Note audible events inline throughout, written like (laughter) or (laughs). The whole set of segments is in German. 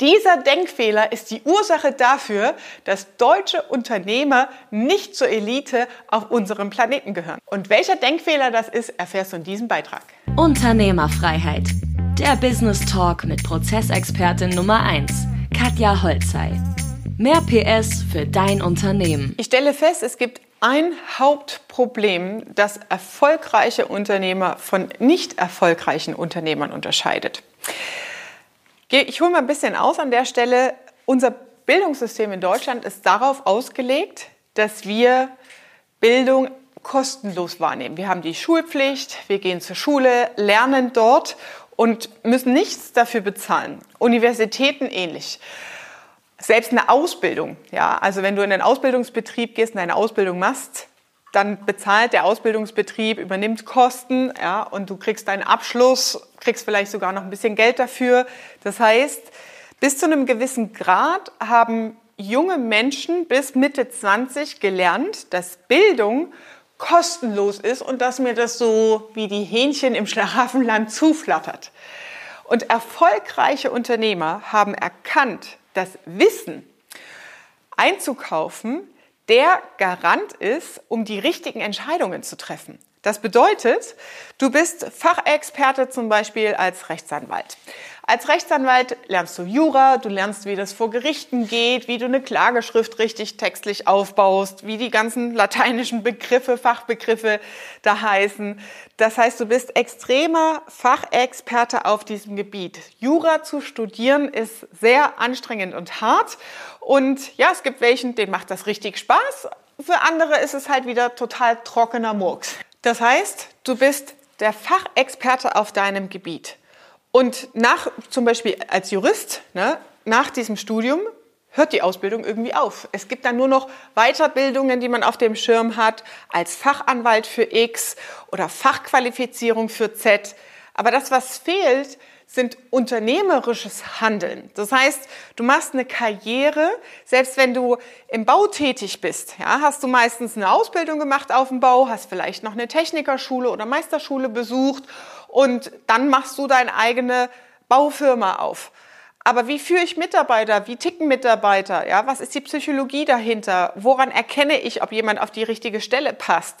dieser Denkfehler ist die Ursache dafür, dass deutsche Unternehmer nicht zur Elite auf unserem Planeten gehören. Und welcher Denkfehler das ist, erfährst du in diesem Beitrag. Unternehmerfreiheit. Der Business Talk mit Prozessexpertin Nummer 1, Katja Holzei. Mehr PS für dein Unternehmen. Ich stelle fest, es gibt ein Hauptproblem, das erfolgreiche Unternehmer von nicht erfolgreichen Unternehmern unterscheidet. Ich hole mal ein bisschen aus an der Stelle. Unser Bildungssystem in Deutschland ist darauf ausgelegt, dass wir Bildung kostenlos wahrnehmen. Wir haben die Schulpflicht, wir gehen zur Schule, lernen dort und müssen nichts dafür bezahlen. Universitäten ähnlich. Selbst eine Ausbildung, ja, also wenn du in einen Ausbildungsbetrieb gehst und eine Ausbildung machst, dann bezahlt der Ausbildungsbetrieb, übernimmt Kosten, ja, und du kriegst deinen Abschluss, kriegst vielleicht sogar noch ein bisschen Geld dafür. Das heißt, bis zu einem gewissen Grad haben junge Menschen bis Mitte 20 gelernt, dass Bildung kostenlos ist und dass mir das so wie die Hähnchen im (laughs) Schlaraffenland zuflattert. Und erfolgreiche Unternehmer haben erkannt, dass Wissen einzukaufen der Garant ist, um die richtigen Entscheidungen zu treffen. Das bedeutet, du bist Fachexperte zum Beispiel als Rechtsanwalt. Als Rechtsanwalt lernst du Jura, du lernst, wie das vor Gerichten geht, wie du eine Klageschrift richtig textlich aufbaust, wie die ganzen lateinischen Begriffe, Fachbegriffe da heißen. Das heißt, du bist extremer Fachexperte auf diesem Gebiet. Jura zu studieren ist sehr anstrengend und hart. Und ja, es gibt welchen, denen macht das richtig Spaß. Für andere ist es halt wieder total trockener Murks. Das heißt, du bist der Fachexperte auf deinem Gebiet. Und nach, zum Beispiel als Jurist, ne, nach diesem Studium hört die Ausbildung irgendwie auf. Es gibt dann nur noch Weiterbildungen, die man auf dem Schirm hat, als Fachanwalt für X oder Fachqualifizierung für Z. Aber das, was fehlt, sind unternehmerisches Handeln. Das heißt, du machst eine Karriere, selbst wenn du im Bau tätig bist. Ja, hast du meistens eine Ausbildung gemacht auf dem Bau, hast vielleicht noch eine Technikerschule oder Meisterschule besucht und dann machst du deine eigene Baufirma auf. Aber wie führe ich Mitarbeiter? Wie ticken Mitarbeiter? Ja, was ist die Psychologie dahinter? Woran erkenne ich, ob jemand auf die richtige Stelle passt?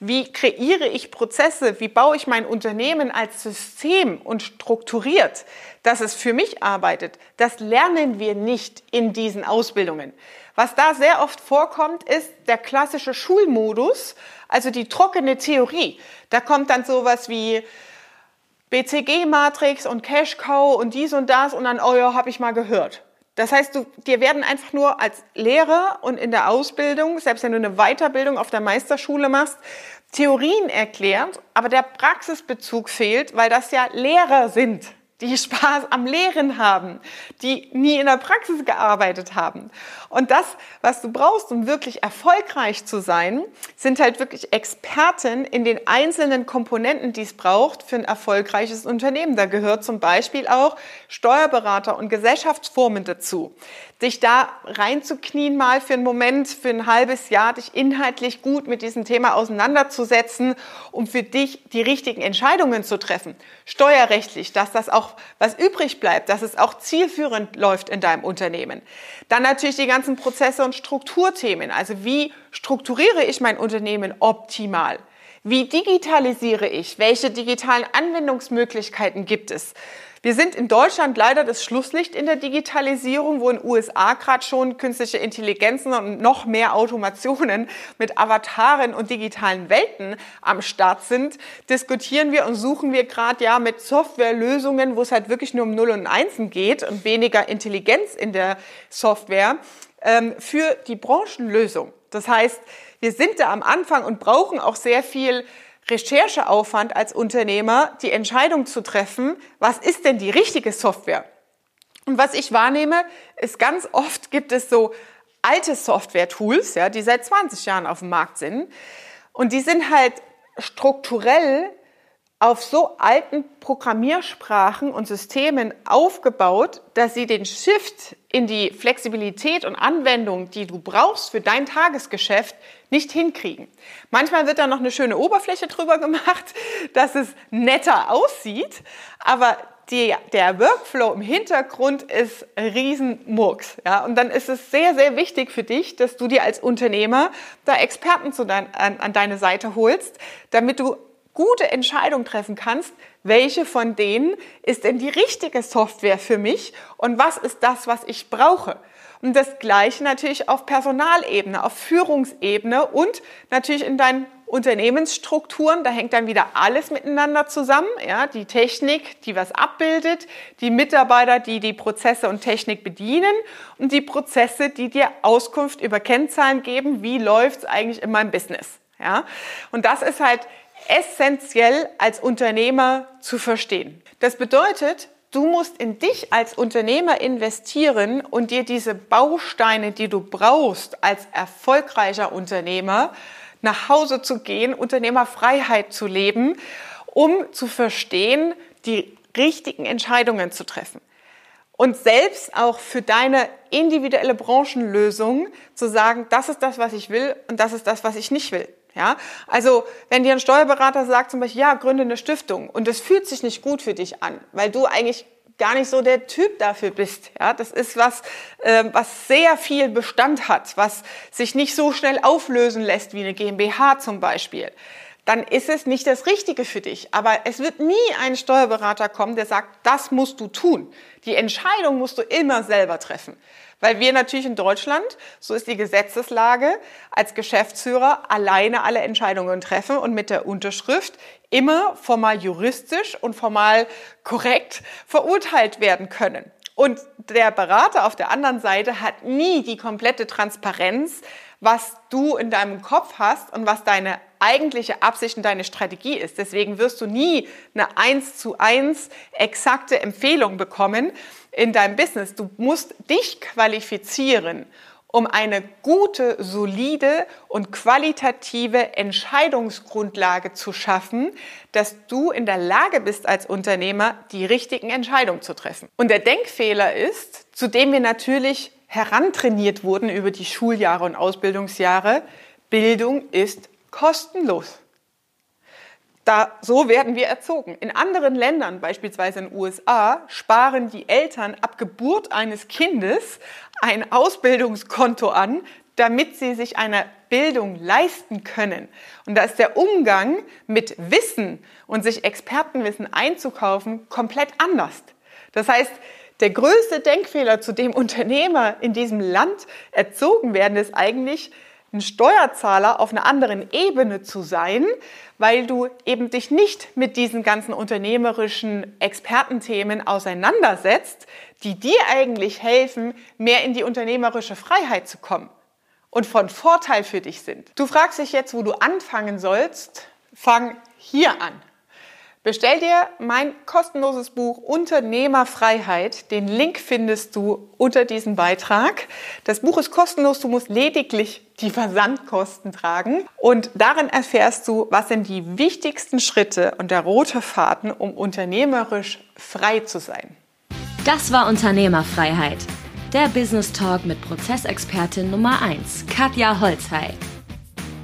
Wie kreiere ich Prozesse? Wie baue ich mein Unternehmen als System und strukturiert, dass es für mich arbeitet? Das lernen wir nicht in diesen Ausbildungen. Was da sehr oft vorkommt, ist der klassische Schulmodus, also die trockene Theorie. Da kommt dann sowas wie, BCG-Matrix und Cash-Cow und dies und das und dann, oh ja, habe ich mal gehört. Das heißt, du, dir werden einfach nur als Lehrer und in der Ausbildung, selbst wenn du eine Weiterbildung auf der Meisterschule machst, Theorien erklärt, aber der Praxisbezug fehlt, weil das ja Lehrer sind die Spaß am Lehren haben, die nie in der Praxis gearbeitet haben. Und das, was du brauchst, um wirklich erfolgreich zu sein, sind halt wirklich Experten in den einzelnen Komponenten, die es braucht für ein erfolgreiches Unternehmen. Da gehört zum Beispiel auch Steuerberater und Gesellschaftsformen dazu. Dich da reinzuknien mal für einen Moment, für ein halbes Jahr, dich inhaltlich gut mit diesem Thema auseinanderzusetzen, um für dich die richtigen Entscheidungen zu treffen. Steuerrechtlich, dass das auch was übrig bleibt, dass es auch zielführend läuft in deinem Unternehmen. Dann natürlich die ganzen Prozesse und Strukturthemen. Also wie strukturiere ich mein Unternehmen optimal? Wie digitalisiere ich? Welche digitalen Anwendungsmöglichkeiten gibt es? Wir sind in Deutschland leider das Schlusslicht in der Digitalisierung, wo in den USA gerade schon künstliche Intelligenzen und noch mehr Automationen mit Avataren und digitalen Welten am Start sind, diskutieren wir und suchen wir gerade ja mit Softwarelösungen, wo es halt wirklich nur um Null und Einsen geht und weniger Intelligenz in der Software ähm, für die Branchenlösung. Das heißt, wir sind da am Anfang und brauchen auch sehr viel Rechercheaufwand als Unternehmer, die Entscheidung zu treffen, was ist denn die richtige Software? Und was ich wahrnehme, ist ganz oft gibt es so alte Software-Tools, ja, die seit 20 Jahren auf dem Markt sind. Und die sind halt strukturell auf so alten Programmiersprachen und Systemen aufgebaut, dass sie den Shift in die Flexibilität und Anwendung, die du brauchst für dein Tagesgeschäft, nicht hinkriegen. Manchmal wird da noch eine schöne Oberfläche drüber gemacht, (laughs) dass es netter aussieht, aber die, der Workflow im Hintergrund ist Riesenmurks. Ja? Und dann ist es sehr, sehr wichtig für dich, dass du dir als Unternehmer da Experten dein, an, an deine Seite holst, damit du gute Entscheidungen treffen kannst, welche von denen ist denn die richtige Software für mich und was ist das, was ich brauche. Und das Gleiche natürlich auf Personalebene, auf Führungsebene und natürlich in deinen Unternehmensstrukturen. Da hängt dann wieder alles miteinander zusammen. Ja, die Technik, die was abbildet, die Mitarbeiter, die die Prozesse und Technik bedienen und die Prozesse, die dir Auskunft über Kennzahlen geben. Wie läuft's eigentlich in meinem Business? Ja, und das ist halt essentiell als Unternehmer zu verstehen. Das bedeutet, du musst in dich als Unternehmer investieren und dir diese Bausteine, die du brauchst als erfolgreicher Unternehmer, nach Hause zu gehen, Unternehmerfreiheit zu leben, um zu verstehen, die richtigen Entscheidungen zu treffen. Und selbst auch für deine individuelle Branchenlösung zu sagen, das ist das, was ich will und das ist das, was ich nicht will. Ja, also wenn dir ein Steuerberater sagt zum Beispiel, ja, gründe eine Stiftung und es fühlt sich nicht gut für dich an, weil du eigentlich gar nicht so der Typ dafür bist. Ja, das ist was, äh, was sehr viel Bestand hat, was sich nicht so schnell auflösen lässt wie eine GmbH zum Beispiel. Dann ist es nicht das Richtige für dich. Aber es wird nie ein Steuerberater kommen, der sagt, das musst du tun. Die Entscheidung musst du immer selber treffen. Weil wir natürlich in Deutschland, so ist die Gesetzeslage, als Geschäftsführer alleine alle Entscheidungen treffen und mit der Unterschrift immer formal juristisch und formal korrekt verurteilt werden können. Und der Berater auf der anderen Seite hat nie die komplette Transparenz, was du in deinem Kopf hast und was deine eigentliche Absicht und deine Strategie ist. Deswegen wirst du nie eine eins zu eins exakte Empfehlung bekommen in deinem Business. Du musst dich qualifizieren, um eine gute, solide und qualitative Entscheidungsgrundlage zu schaffen, dass du in der Lage bist als Unternehmer, die richtigen Entscheidungen zu treffen. Und der Denkfehler ist, zu dem wir natürlich herantrainiert wurden über die Schuljahre und Ausbildungsjahre, Bildung ist kostenlos. Da, so werden wir erzogen. In anderen Ländern, beispielsweise in den USA, sparen die Eltern ab Geburt eines Kindes ein Ausbildungskonto an, damit sie sich eine Bildung leisten können. Und da ist der Umgang mit Wissen und sich Expertenwissen einzukaufen komplett anders. Das heißt, der größte Denkfehler, zu dem Unternehmer in diesem Land erzogen werden, ist eigentlich, ein Steuerzahler auf einer anderen Ebene zu sein, weil du eben dich nicht mit diesen ganzen unternehmerischen Expertenthemen auseinandersetzt, die dir eigentlich helfen, mehr in die unternehmerische Freiheit zu kommen und von Vorteil für dich sind. Du fragst dich jetzt, wo du anfangen sollst. Fang hier an. Bestell dir mein kostenloses Buch Unternehmerfreiheit. Den Link findest du unter diesem Beitrag. Das Buch ist kostenlos, du musst lediglich die Versandkosten tragen. Und darin erfährst du, was sind die wichtigsten Schritte und der rote Faden, um unternehmerisch frei zu sein. Das war Unternehmerfreiheit. Der Business Talk mit Prozessexpertin Nummer 1, Katja Holzhey.